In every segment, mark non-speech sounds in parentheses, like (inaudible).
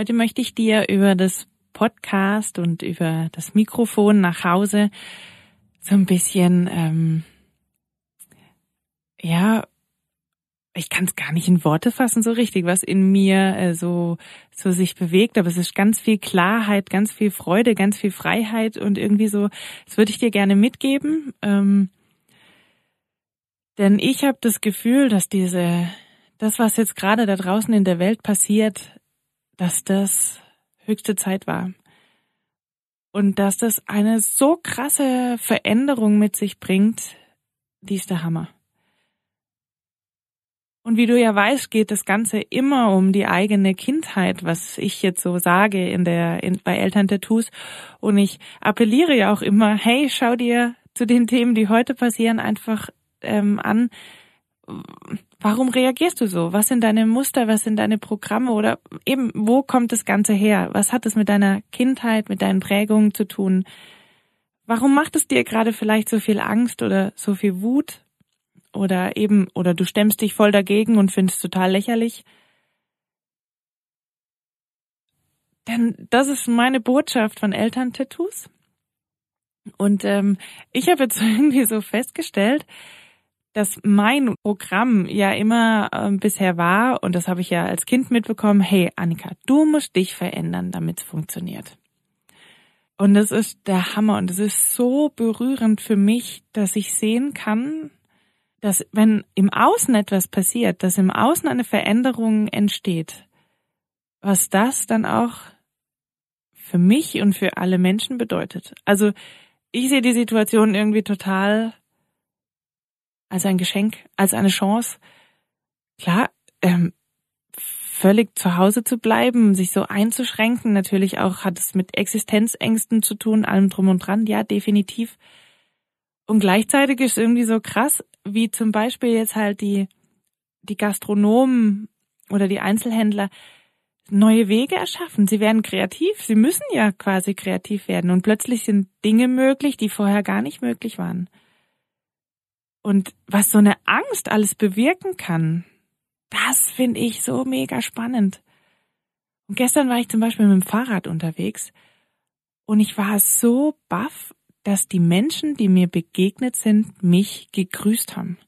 Heute möchte ich dir über das Podcast und über das Mikrofon nach Hause so ein bisschen, ähm, ja, ich kann es gar nicht in Worte fassen so richtig, was in mir äh, so so sich bewegt, aber es ist ganz viel Klarheit, ganz viel Freude, ganz viel Freiheit und irgendwie so, das würde ich dir gerne mitgeben, ähm, denn ich habe das Gefühl, dass diese das, was jetzt gerade da draußen in der Welt passiert, dass das höchste Zeit war. Und dass das eine so krasse Veränderung mit sich bringt, die ist der Hammer. Und wie du ja weißt, geht das Ganze immer um die eigene Kindheit, was ich jetzt so sage in der, in, bei Eltern-Tattoos. Und ich appelliere ja auch immer, hey, schau dir zu den Themen, die heute passieren, einfach ähm, an, warum reagierst du so? Was sind deine Muster? Was sind deine Programme? Oder eben, wo kommt das Ganze her? Was hat es mit deiner Kindheit, mit deinen Prägungen zu tun? Warum macht es dir gerade vielleicht so viel Angst oder so viel Wut? Oder eben, oder du stemmst dich voll dagegen und findest total lächerlich? Denn das ist meine Botschaft von Eltern-Tattoos. Und ähm, ich habe jetzt (laughs) irgendwie so festgestellt, dass mein Programm ja immer äh, bisher war, und das habe ich ja als Kind mitbekommen, hey Annika, du musst dich verändern, damit es funktioniert. Und das ist der Hammer und es ist so berührend für mich, dass ich sehen kann, dass wenn im Außen etwas passiert, dass im Außen eine Veränderung entsteht, was das dann auch für mich und für alle Menschen bedeutet. Also ich sehe die Situation irgendwie total als ein Geschenk, als eine Chance. Klar, ähm, völlig zu Hause zu bleiben, sich so einzuschränken. Natürlich auch hat es mit Existenzängsten zu tun, allem drum und dran. Ja, definitiv. Und gleichzeitig ist irgendwie so krass, wie zum Beispiel jetzt halt die, die Gastronomen oder die Einzelhändler neue Wege erschaffen. Sie werden kreativ. Sie müssen ja quasi kreativ werden. Und plötzlich sind Dinge möglich, die vorher gar nicht möglich waren. Und was so eine Angst alles bewirken kann, das finde ich so mega spannend. Und gestern war ich zum Beispiel mit dem Fahrrad unterwegs und ich war so baff, dass die Menschen, die mir begegnet sind, mich gegrüßt haben.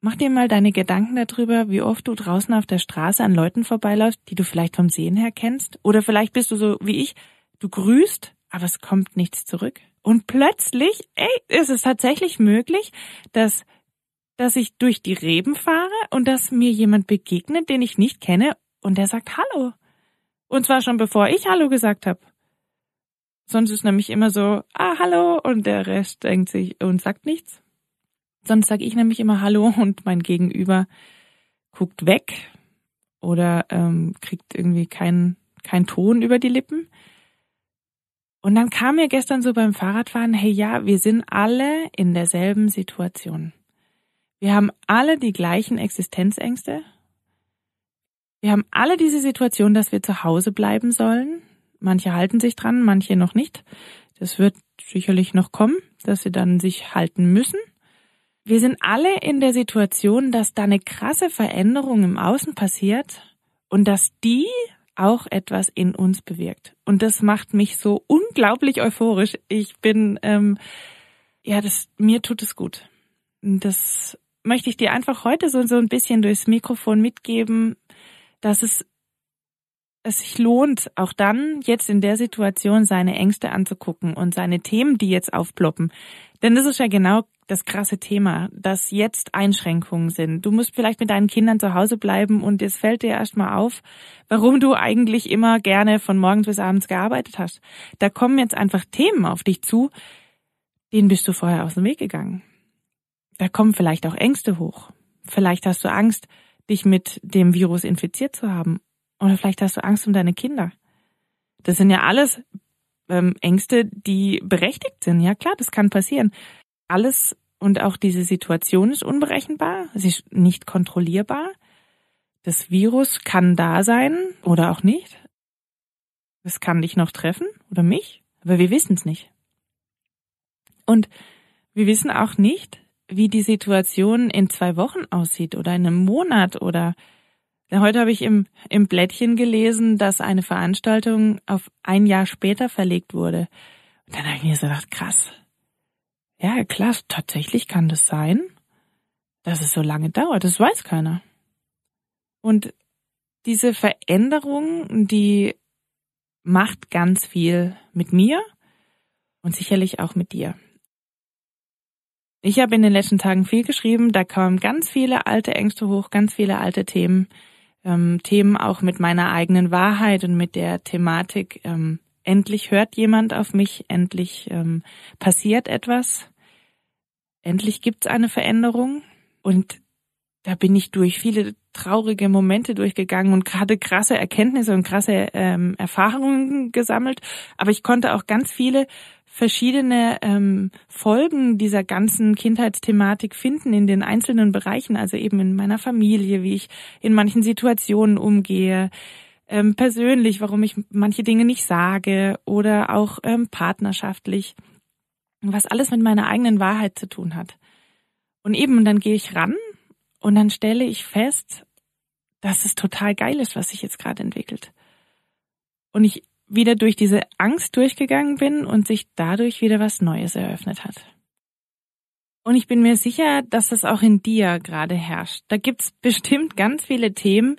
Mach dir mal deine Gedanken darüber, wie oft du draußen auf der Straße an Leuten vorbeiläufst, die du vielleicht vom Sehen her kennst. Oder vielleicht bist du so wie ich, du grüßt, aber es kommt nichts zurück. Und plötzlich, ey, ist es tatsächlich möglich, dass, dass ich durch die Reben fahre und dass mir jemand begegnet, den ich nicht kenne und der sagt Hallo. Und zwar schon bevor ich Hallo gesagt habe. Sonst ist nämlich immer so, ah, hallo, und der Rest denkt sich und sagt nichts. Sonst sage ich nämlich immer Hallo und mein Gegenüber guckt weg oder ähm, kriegt irgendwie keinen kein Ton über die Lippen. Und dann kam mir gestern so beim Fahrradfahren, hey ja, wir sind alle in derselben Situation. Wir haben alle die gleichen Existenzängste. Wir haben alle diese Situation, dass wir zu Hause bleiben sollen. Manche halten sich dran, manche noch nicht. Das wird sicherlich noch kommen, dass sie dann sich halten müssen. Wir sind alle in der Situation, dass da eine krasse Veränderung im Außen passiert und dass die auch etwas in uns bewirkt. Und das macht mich so unglaublich euphorisch. Ich bin, ähm, ja, das, mir tut es gut. Das möchte ich dir einfach heute so, so ein bisschen durchs Mikrofon mitgeben, dass es, es sich lohnt, auch dann jetzt in der Situation seine Ängste anzugucken und seine Themen, die jetzt aufploppen. Denn das ist ja genau das krasse Thema, dass jetzt Einschränkungen sind. Du musst vielleicht mit deinen Kindern zu Hause bleiben und es fällt dir erstmal auf, warum du eigentlich immer gerne von morgens bis abends gearbeitet hast. Da kommen jetzt einfach Themen auf dich zu, denen bist du vorher aus dem Weg gegangen. Da kommen vielleicht auch Ängste hoch. Vielleicht hast du Angst, dich mit dem Virus infiziert zu haben. Oder vielleicht hast du Angst um deine Kinder. Das sind ja alles ähm, Ängste, die berechtigt sind. Ja klar, das kann passieren. Alles und auch diese Situation ist unberechenbar, sie ist nicht kontrollierbar. Das Virus kann da sein oder auch nicht. Es kann dich noch treffen oder mich, aber wir wissen es nicht. Und wir wissen auch nicht, wie die Situation in zwei Wochen aussieht oder in einem Monat oder Heute habe ich im, im Blättchen gelesen, dass eine Veranstaltung auf ein Jahr später verlegt wurde. Und dann habe ich mir so gedacht, krass. Ja, klar, tatsächlich kann das sein, dass es so lange dauert. Das weiß keiner. Und diese Veränderung, die macht ganz viel mit mir und sicherlich auch mit dir. Ich habe in den letzten Tagen viel geschrieben, da kamen ganz viele alte Ängste hoch, ganz viele alte Themen, ähm, Themen auch mit meiner eigenen Wahrheit und mit der Thematik, ähm, endlich hört jemand auf mich, endlich ähm, passiert etwas, endlich gibt's eine Veränderung und da bin ich durch viele traurige Momente durchgegangen und gerade krasse Erkenntnisse und krasse ähm, Erfahrungen gesammelt. Aber ich konnte auch ganz viele verschiedene ähm, Folgen dieser ganzen Kindheitsthematik finden in den einzelnen Bereichen, also eben in meiner Familie, wie ich in manchen Situationen umgehe, ähm, persönlich, warum ich manche Dinge nicht sage oder auch ähm, partnerschaftlich, was alles mit meiner eigenen Wahrheit zu tun hat. Und eben, dann gehe ich ran und dann stelle ich fest, dass es total geil ist, was sich jetzt gerade entwickelt. Und ich wieder durch diese Angst durchgegangen bin und sich dadurch wieder was Neues eröffnet hat. Und ich bin mir sicher, dass das auch in dir gerade herrscht. Da gibt's bestimmt ganz viele Themen,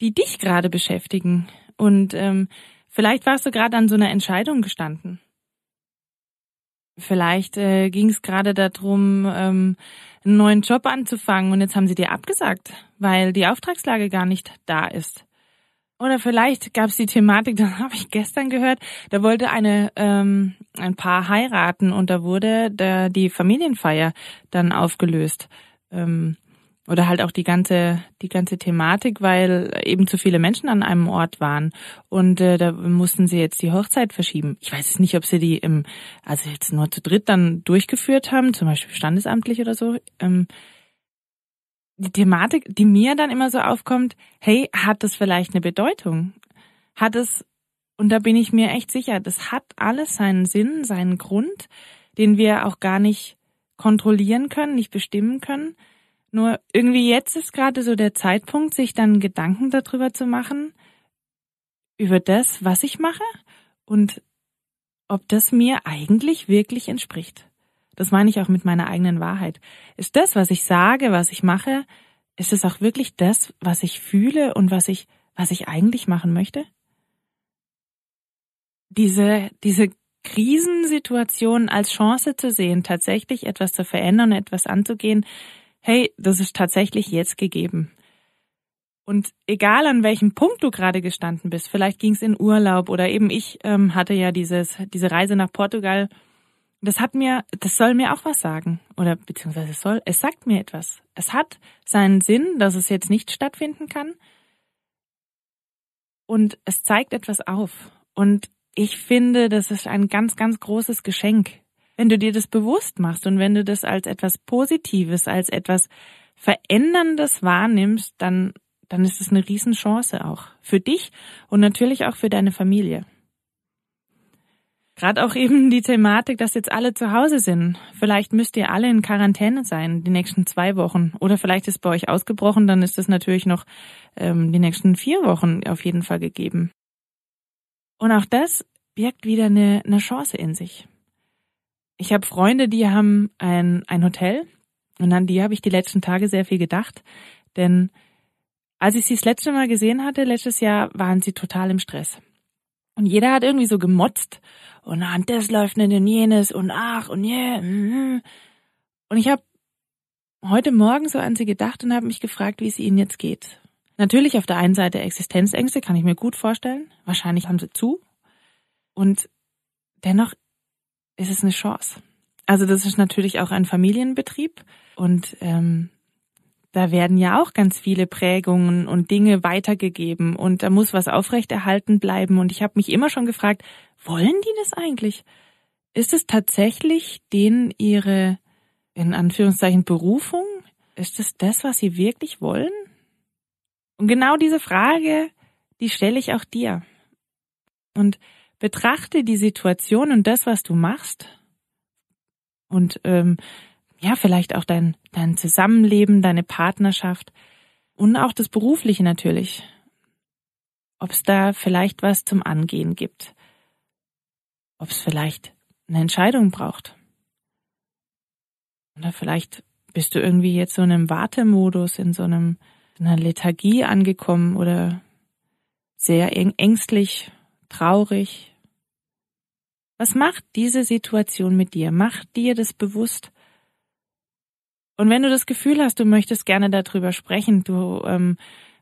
die dich gerade beschäftigen. Und ähm, vielleicht warst du gerade an so einer Entscheidung gestanden. Vielleicht äh, ging es gerade darum, ähm, einen neuen Job anzufangen und jetzt haben sie dir abgesagt, weil die Auftragslage gar nicht da ist. Oder vielleicht gab es die Thematik, (laughs) das habe ich gestern gehört, da wollte eine ähm, ein Paar heiraten und da wurde da die Familienfeier dann aufgelöst. Ähm, oder halt auch die ganze die ganze Thematik, weil eben zu viele Menschen an einem Ort waren und äh, da mussten sie jetzt die Hochzeit verschieben. Ich weiß nicht, ob sie die im also jetzt nur zu dritt dann durchgeführt haben, zum Beispiel standesamtlich oder so. Ähm, die Thematik, die mir dann immer so aufkommt, hey, hat das vielleicht eine Bedeutung? Hat es, und da bin ich mir echt sicher, das hat alles seinen Sinn, seinen Grund, den wir auch gar nicht kontrollieren können, nicht bestimmen können. Nur irgendwie jetzt ist gerade so der Zeitpunkt, sich dann Gedanken darüber zu machen, über das, was ich mache und ob das mir eigentlich wirklich entspricht. Das meine ich auch mit meiner eigenen Wahrheit. Ist das, was ich sage, was ich mache, ist es auch wirklich das, was ich fühle und was ich, was ich eigentlich machen möchte? Diese, diese Krisensituation als Chance zu sehen, tatsächlich etwas zu verändern, etwas anzugehen, hey, das ist tatsächlich jetzt gegeben. Und egal an welchem Punkt du gerade gestanden bist, vielleicht ging es in Urlaub oder eben ich ähm, hatte ja dieses, diese Reise nach Portugal das hat mir, das soll mir auch was sagen. Oder beziehungsweise es soll, es sagt mir etwas. Es hat seinen Sinn, dass es jetzt nicht stattfinden kann. Und es zeigt etwas auf. Und ich finde, das ist ein ganz, ganz großes Geschenk. Wenn du dir das bewusst machst und wenn du das als etwas Positives, als etwas Veränderndes wahrnimmst, dann, dann ist es eine Riesenchance auch. Für dich und natürlich auch für deine Familie. Gerade auch eben die Thematik, dass jetzt alle zu Hause sind. Vielleicht müsst ihr alle in Quarantäne sein, die nächsten zwei Wochen. Oder vielleicht ist bei euch ausgebrochen, dann ist es natürlich noch ähm, die nächsten vier Wochen auf jeden Fall gegeben. Und auch das birgt wieder eine, eine Chance in sich. Ich habe Freunde, die haben ein, ein Hotel und an die habe ich die letzten Tage sehr viel gedacht. Denn als ich sie das letzte Mal gesehen hatte, letztes Jahr, waren sie total im Stress. Und jeder hat irgendwie so gemotzt und ah, das läuft nicht und jenes und ach und je. Yeah. Und ich habe heute Morgen so an sie gedacht und habe mich gefragt, wie es ihnen jetzt geht. Natürlich auf der einen Seite Existenzängste, kann ich mir gut vorstellen. Wahrscheinlich haben sie zu. Und dennoch ist es eine Chance. Also das ist natürlich auch ein Familienbetrieb und ähm, da werden ja auch ganz viele Prägungen und Dinge weitergegeben und da muss was aufrechterhalten bleiben. Und ich habe mich immer schon gefragt, wollen die das eigentlich? Ist es tatsächlich denen ihre, in Anführungszeichen, Berufung? Ist es das, was sie wirklich wollen? Und genau diese Frage, die stelle ich auch dir. Und betrachte die Situation und das, was du machst. Und ähm, ja, vielleicht auch dein, dein Zusammenleben, deine Partnerschaft und auch das Berufliche natürlich. Ob es da vielleicht was zum Angehen gibt. Ob es vielleicht eine Entscheidung braucht. Oder vielleicht bist du irgendwie jetzt so in einem Wartemodus, in so einem, in einer Lethargie angekommen oder sehr ängstlich, traurig. Was macht diese Situation mit dir? Mach dir das bewusst und wenn du das Gefühl hast, du möchtest gerne darüber sprechen, du ähm,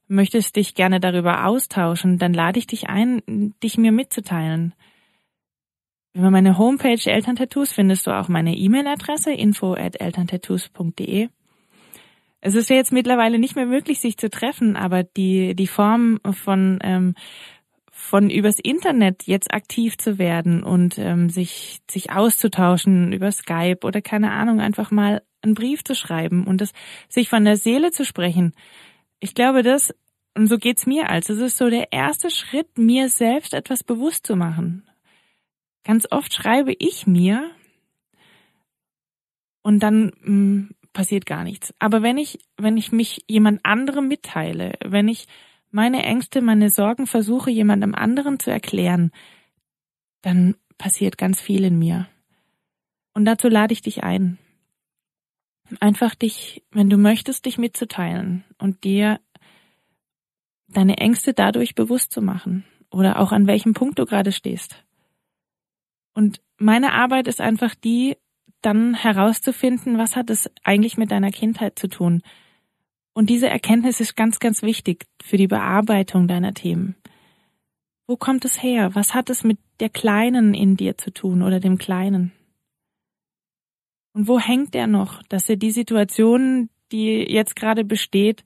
möchtest dich gerne darüber austauschen, dann lade ich dich ein, dich mir mitzuteilen. Über meine Homepage Elterntattoos findest du auch meine E-Mail-Adresse info at. Es ist ja jetzt mittlerweile nicht mehr möglich, sich zu treffen, aber die, die Form von, ähm, von übers Internet jetzt aktiv zu werden und ähm, sich, sich auszutauschen über Skype oder keine Ahnung, einfach mal einen Brief zu schreiben und das sich von der Seele zu sprechen. Ich glaube, das, und so geht's mir als, es ist so der erste Schritt, mir selbst etwas bewusst zu machen. Ganz oft schreibe ich mir und dann mh, mm, passiert gar nichts. Aber wenn ich, wenn ich mich jemand anderem mitteile, wenn ich meine Ängste, meine Sorgen versuche, jemandem anderen zu erklären, dann passiert ganz viel in mir. Und dazu lade ich dich ein einfach dich, wenn du möchtest, dich mitzuteilen und dir deine Ängste dadurch bewusst zu machen oder auch an welchem Punkt du gerade stehst. Und meine Arbeit ist einfach die, dann herauszufinden, was hat es eigentlich mit deiner Kindheit zu tun. Und diese Erkenntnis ist ganz, ganz wichtig für die Bearbeitung deiner Themen. Wo kommt es her? Was hat es mit der Kleinen in dir zu tun oder dem Kleinen? Und wo hängt er noch, dass er die Situation, die jetzt gerade besteht,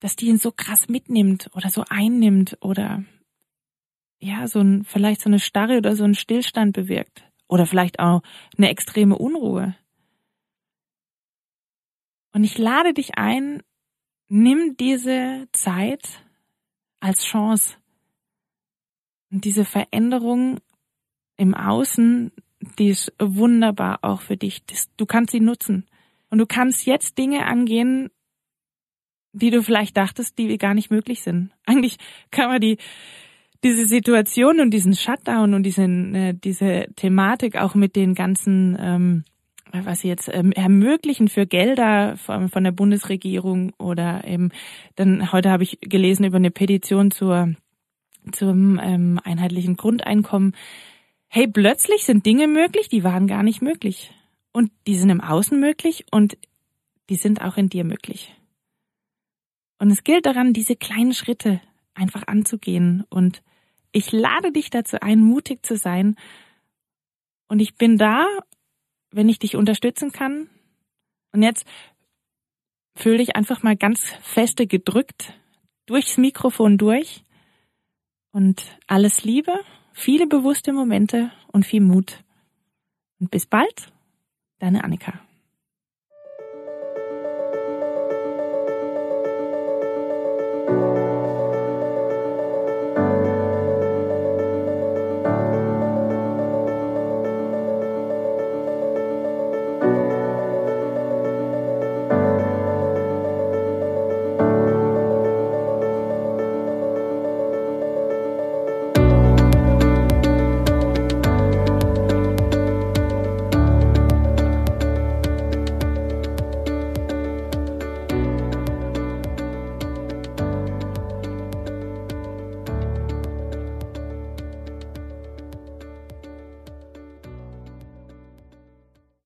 dass die ihn so krass mitnimmt oder so einnimmt oder ja, so ein, vielleicht so eine Starre oder so ein Stillstand bewirkt oder vielleicht auch eine extreme Unruhe. Und ich lade dich ein, nimm diese Zeit als Chance und diese Veränderung im Außen die ist wunderbar auch für dich. Du kannst sie nutzen. Und du kannst jetzt Dinge angehen, die du vielleicht dachtest, die gar nicht möglich sind. (laughs) Eigentlich kann man die, diese Situation und diesen Shutdown und diesen, äh, diese Thematik auch mit den ganzen, ähm, was sie jetzt ähm, ermöglichen für Gelder von, von der Bundesregierung oder eben, dann heute habe ich gelesen über eine Petition zur zum ähm, einheitlichen Grundeinkommen hey, plötzlich sind Dinge möglich, die waren gar nicht möglich. Und die sind im Außen möglich und die sind auch in dir möglich. Und es gilt daran, diese kleinen Schritte einfach anzugehen. Und ich lade dich dazu ein, mutig zu sein. Und ich bin da, wenn ich dich unterstützen kann. Und jetzt fühl dich einfach mal ganz feste gedrückt durchs Mikrofon durch. Und alles Liebe viele bewusste Momente und viel Mut. Und bis bald, deine Annika.